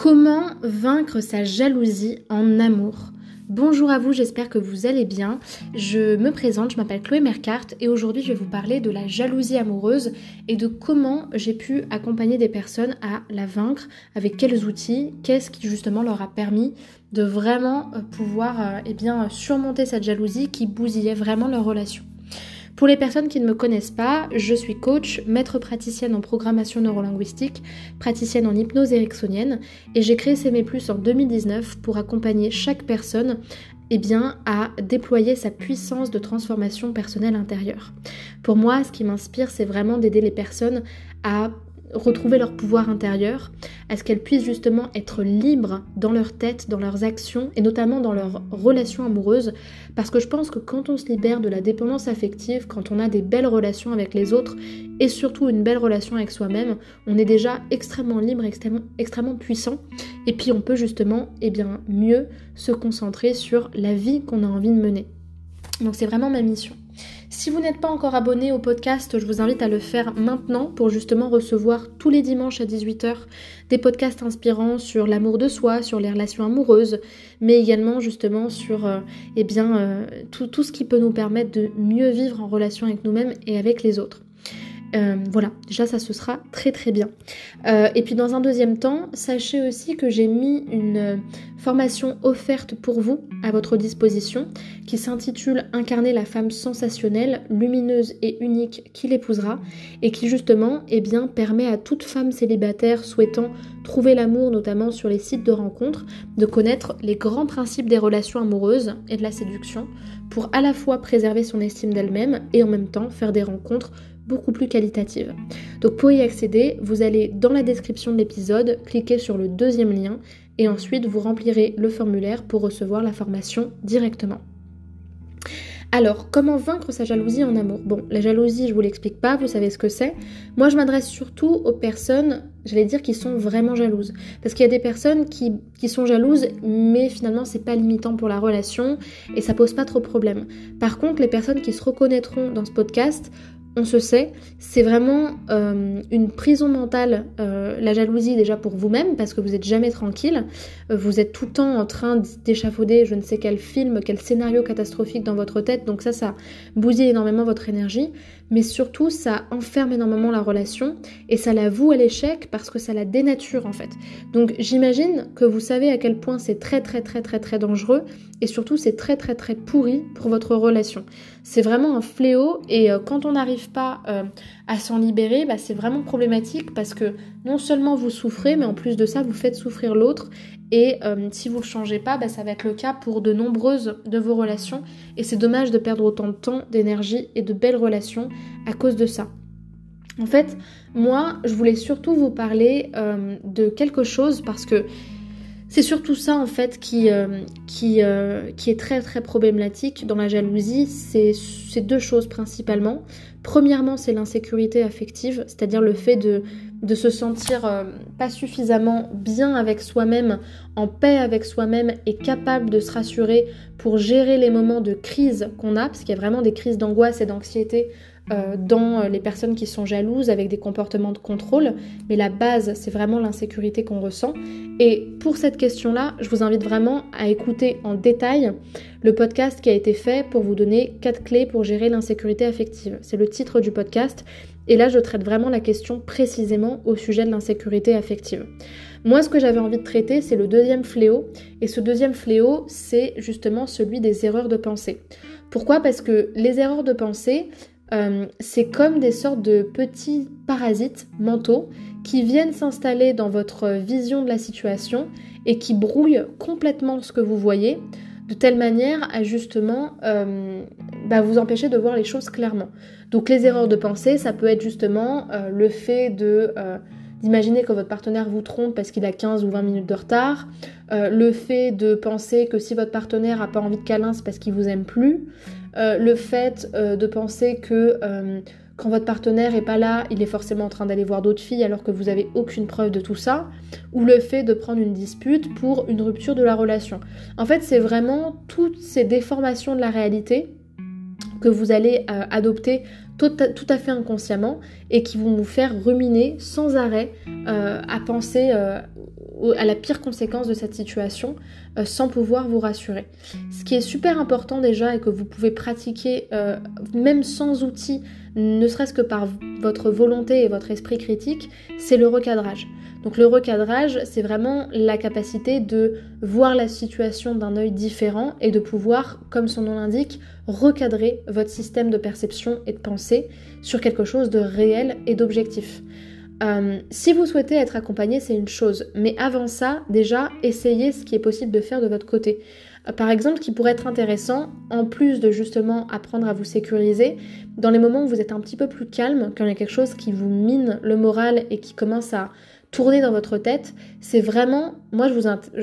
Comment vaincre sa jalousie en amour? Bonjour à vous, j'espère que vous allez bien. Je me présente, je m'appelle Chloé Mercart et aujourd'hui je vais vous parler de la jalousie amoureuse et de comment j'ai pu accompagner des personnes à la vaincre, avec quels outils, qu'est-ce qui justement leur a permis de vraiment euh, pouvoir euh, eh bien, surmonter cette jalousie qui bousillait vraiment leur relation. Pour les personnes qui ne me connaissent pas, je suis coach, maître praticienne en programmation neurolinguistique, praticienne en hypnose ericksonienne et j'ai créé CME Plus en 2019 pour accompagner chaque personne eh à déployer sa puissance de transformation personnelle intérieure. Pour moi, ce qui m'inspire, c'est vraiment d'aider les personnes à retrouver leur pouvoir intérieur, à ce qu'elles puissent justement être libres dans leur tête, dans leurs actions et notamment dans leurs relations amoureuses. Parce que je pense que quand on se libère de la dépendance affective, quand on a des belles relations avec les autres et surtout une belle relation avec soi-même, on est déjà extrêmement libre, extrêmement, extrêmement puissant. Et puis on peut justement eh bien, mieux se concentrer sur la vie qu'on a envie de mener. Donc c'est vraiment ma mission. Si vous n'êtes pas encore abonné au podcast, je vous invite à le faire maintenant pour justement recevoir tous les dimanches à 18h des podcasts inspirants sur l'amour de soi, sur les relations amoureuses, mais également justement sur euh, eh bien, euh, tout, tout ce qui peut nous permettre de mieux vivre en relation avec nous-mêmes et avec les autres. Euh, voilà, déjà ça se sera très très bien. Euh, et puis dans un deuxième temps, sachez aussi que j'ai mis une euh, formation offerte pour vous à votre disposition qui s'intitule Incarner la femme sensationnelle, lumineuse et unique qui l'épousera et qui justement eh bien, permet à toute femme célibataire souhaitant trouver l'amour notamment sur les sites de rencontres de connaître les grands principes des relations amoureuses et de la séduction pour à la fois préserver son estime d'elle-même et en même temps faire des rencontres beaucoup plus qualitative. Donc pour y accéder, vous allez dans la description de l'épisode, cliquer sur le deuxième lien et ensuite vous remplirez le formulaire pour recevoir la formation directement. Alors, comment vaincre sa jalousie en amour? Bon, la jalousie, je vous l'explique pas, vous savez ce que c'est. Moi, je m'adresse surtout aux personnes, j'allais dire, qui sont vraiment jalouses. Parce qu'il y a des personnes qui, qui sont jalouses, mais finalement, c'est pas limitant pour la relation et ça pose pas trop de problème. Par contre, les personnes qui se reconnaîtront dans ce podcast on se sait, c'est vraiment euh, une prison mentale, euh, la jalousie déjà pour vous-même, parce que vous n'êtes jamais tranquille, euh, vous êtes tout le temps en train d'échafauder je ne sais quel film, quel scénario catastrophique dans votre tête, donc ça, ça bousille énormément votre énergie, mais surtout ça enferme énormément la relation et ça la voue à l'échec parce que ça la dénature en fait. Donc j'imagine que vous savez à quel point c'est très très très très très dangereux et surtout c'est très très très pourri pour votre relation. C'est vraiment un fléau et euh, quand on n'arrive pas euh, à s'en libérer, bah, c'est vraiment problématique parce que non seulement vous souffrez, mais en plus de ça vous faites souffrir l'autre et euh, si vous ne changez pas, bah, ça va être le cas pour de nombreuses de vos relations. Et c'est dommage de perdre autant de temps, d'énergie et de belles relations à cause de ça. En fait, moi, je voulais surtout vous parler de quelque chose parce que c'est surtout ça en fait qui, euh, qui, qui, est très très problématique dans la jalousie. C'est deux choses principalement. Premièrement, c'est l'insécurité affective, c'est-à-dire le fait de, de se sentir euh, pas suffisamment bien avec soi-même, en paix avec soi-même et capable de se rassurer pour gérer les moments de crise qu'on a, parce qu'il y a vraiment des crises d'angoisse et d'anxiété euh, dans euh, les personnes qui sont jalouses avec des comportements de contrôle, mais la base, c'est vraiment l'insécurité qu'on ressent. Et pour cette question-là, je vous invite vraiment à écouter en détail le podcast qui a été fait pour vous donner quatre clés pour gérer l'insécurité affective. C'est le titre du podcast. Et là, je traite vraiment la question précisément au sujet de l'insécurité affective. Moi, ce que j'avais envie de traiter, c'est le deuxième fléau. Et ce deuxième fléau, c'est justement celui des erreurs de pensée. Pourquoi? Parce que les erreurs de pensée, euh, c'est comme des sortes de petits parasites mentaux qui viennent s'installer dans votre vision de la situation et qui brouillent complètement ce que vous voyez de telle manière à justement euh, bah, vous empêcher de voir les choses clairement. Donc les erreurs de pensée, ça peut être justement euh, le fait de d'imaginer que votre partenaire vous trompe parce qu'il a 15 ou 20 minutes de retard, le fait de penser que si votre partenaire n'a pas envie de câlin, c'est parce qu'il vous aime plus, euh, le fait euh, de penser que euh, quand votre partenaire est pas là, il est forcément en train d'aller voir d'autres filles alors que vous n'avez aucune preuve de tout ça, ou le fait de prendre une dispute pour une rupture de la relation. En fait, c'est vraiment toutes ces déformations de la réalité que vous allez adopter tout à, fait inconsciemment et qui vont vous faire ruminer sans arrêt euh, à penser euh, à la pire conséquence de cette situation euh, sans pouvoir vous rassurer. Ce qui est super important déjà et que vous pouvez pratiquer même sans outils, ne serait-ce que par votre volonté et votre esprit critique, c'est le recadrage. Donc le recadrage, c'est vraiment la capacité de voir la situation d'un œil différent et de pouvoir, comme son nom l'indique, recadrer votre système de perception et de pensée sur quelque chose de réel et d'objectif. Euh, si vous souhaitez être accompagné, c'est une chose, mais avant ça, déjà, essayez ce qui est possible de faire de votre côté. Euh, par exemple, qui pourrait être intéressant, en plus de justement apprendre à vous sécuriser, dans les moments où vous êtes un petit peu plus calme, quand il y a quelque chose qui vous mine le moral et qui commence à tourner dans votre tête, c'est vraiment, moi je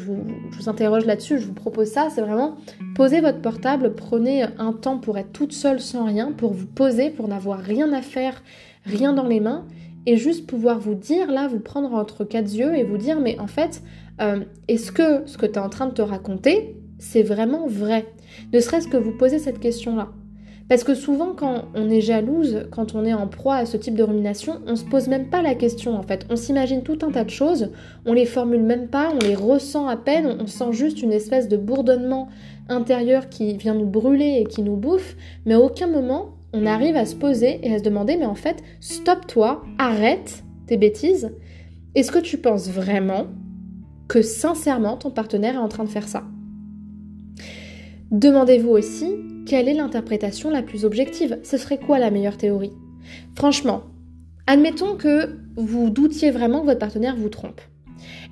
vous, interroge là-dessus, je vous propose ça, c'est vraiment poser votre portable, prenez un temps pour être toute seule sans rien, pour vous poser, pour n'avoir rien à faire, rien dans les mains, et juste pouvoir vous dire, là, vous prendre entre quatre yeux et vous dire, mais en fait, euh, est-ce que ce que tu es en train de te raconter, c'est vraiment vrai? Ne serait-ce que vous posez cette question-là. Parce que souvent, quand on est jalouse, quand on est en proie à ce type de rumination, on se pose même pas la question en fait. On s'imagine tout un tas de choses, on les formule même pas, on les ressent à peine, on sent juste une espèce de bourdonnement intérieur qui vient nous brûler et qui nous bouffe, mais à aucun moment on arrive à se poser et à se demander mais en fait, stop-toi, arrête tes bêtises. Est-ce que tu penses vraiment que sincèrement ton partenaire est en train de faire ça? Demandez-vous aussi quelle est l'interprétation la plus objective? Ce serait quoi la meilleure théorie? Franchement, admettons que vous doutiez vraiment que votre partenaire vous trompe.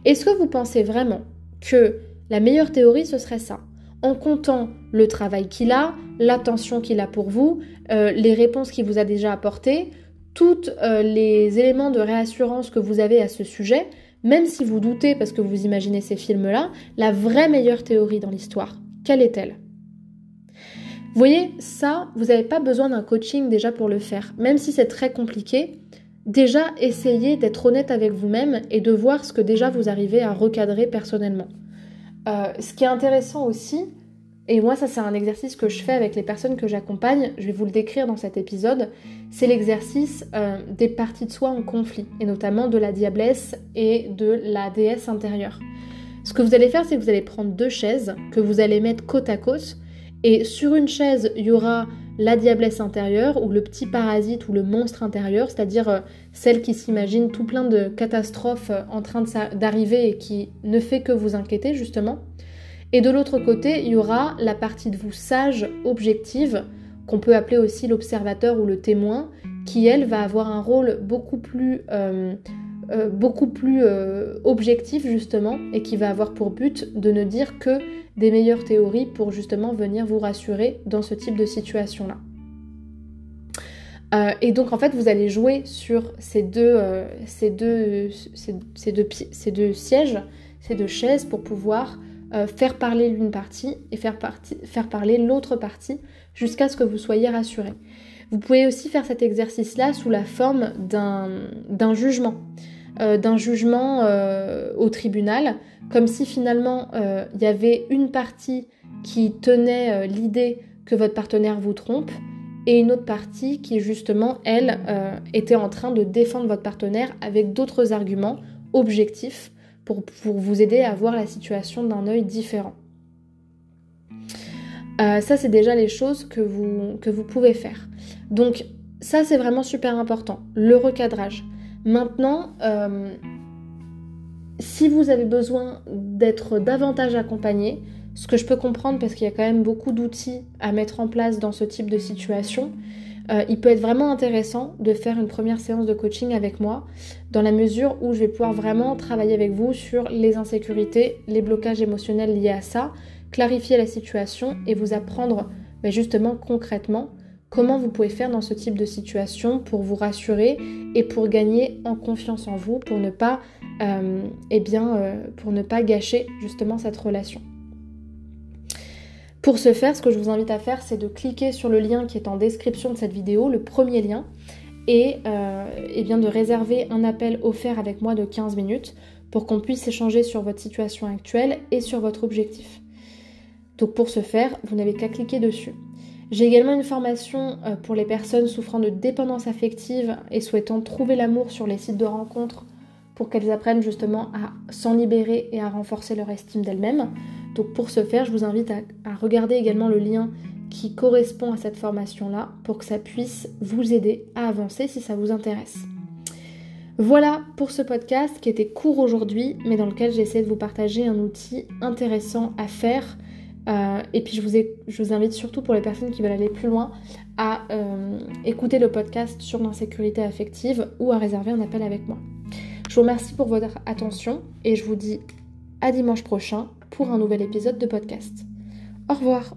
Est-ce que vous pensez vraiment que la meilleure théorie ce serait ça? En comptant le travail qu'il a, l'attention qu'il a pour vous, euh, les réponses qu'il vous a déjà apportées, tous euh, les éléments de réassurance que vous avez à ce sujet, même si vous doutez parce que vous imaginez ces films-là, la vraie meilleure théorie dans l'histoire, quelle est-elle? Vous voyez, ça, vous n'avez pas besoin d'un coaching déjà pour le faire. Même si c'est très compliqué, déjà essayez d'être honnête avec vous-même et de voir ce que déjà vous arrivez à recadrer personnellement. Euh, ce qui est intéressant aussi, et moi ça c'est un exercice que je fais avec les personnes que j'accompagne, je vais vous le décrire dans cet épisode, c'est l'exercice euh, des parties de soi en conflit, et notamment de la diablesse et de la déesse intérieure. Ce que vous allez faire, c'est que vous allez prendre deux chaises que vous allez mettre côte à côte et sur une chaise, il y aura la diablesse intérieure ou le petit parasite ou le monstre intérieur, c'est-à-dire euh, celle qui s'imagine tout plein de catastrophes euh, en train d'arriver et qui ne fait que vous inquiéter justement. Et de l'autre côté, il y aura la partie de vous sage, objective, qu'on peut appeler aussi l'observateur ou le témoin, qui elle va avoir un rôle beaucoup plus, euh, beaucoup plus objectif justement et qui va avoir pour but de ne dire que des meilleures théories pour justement venir vous rassurer dans ce type de situation-là. Euh, et donc en fait vous allez jouer sur ces deux, euh, ces deux, ces, ces deux sièges, ces deux chaises pour pouvoir euh, faire parler l'une partie et faire, faire parler l'autre partie jusqu'à ce que vous soyez rassuré. Vous pouvez aussi faire cet exercice-là sous la forme d'un jugement. Euh, d'un jugement euh, au tribunal, comme si finalement euh, il y avait une partie qui tenait l'idée que votre partenaire vous trompe et une autre partie qui justement, elle, était en train de défendre votre partenaire avec d'autres arguments objectifs pour, vous aider à voir la situation d'un œil différent. ça, c'est déjà les choses que vous, que vous pouvez faire. Donc, ça, c'est vraiment super important. Le recadrage. Maintenant, euh, si vous avez besoin d'être davantage accompagné, ce que je peux comprendre parce qu'il y a quand même beaucoup d'outils à mettre en place dans ce type de situation, euh, il peut être vraiment intéressant de faire une première séance de coaching avec moi, dans la mesure où je vais pouvoir vraiment travailler avec vous sur les insécurités, les blocages émotionnels liés à ça, clarifier la situation et vous apprendre ben, justement concrètement comment vous pouvez faire dans ce type de situation pour vous rassurer et pour gagner en confiance en vous, pour ne pas, euh, eh euh, gâcher justement cette relation? Pour ce faire, ce que je vous invite à faire, c'est de cliquer sur le lien qui est en description de cette vidéo, le premier lien, et, euh, eh bien de réserver un appel offert avec moi de 15 minutes pour qu'on puisse échanger sur votre situation actuelle et sur votre objectif. Donc pour ce faire, vous n'avez qu'à cliquer dessus. J'ai également une formation euh, pour les personnes souffrant de dépendance affective et souhaitant trouver l'amour sur les sites de rencontres pour qu'elles apprennent justement à s'en libérer et à renforcer leur estime d'elles-mêmes. Donc pour ce faire, je vous invite à, regarder également le lien qui correspond à cette formation-là pour que ça puisse vous aider à avancer si ça vous intéresse. Voilà pour ce podcast qui était court aujourd'hui, mais dans lequel j'essaie de vous partager un outil intéressant à faire euh, et puis je vous, invite surtout pour les personnes qui veulent aller plus loin à euh, écouter le podcast sur l'insécurité affective ou à réserver un appel avec moi. Je vous remercie pour votre attention et je vous dis à dimanche prochain pour un nouvel épisode de podcast. Au revoir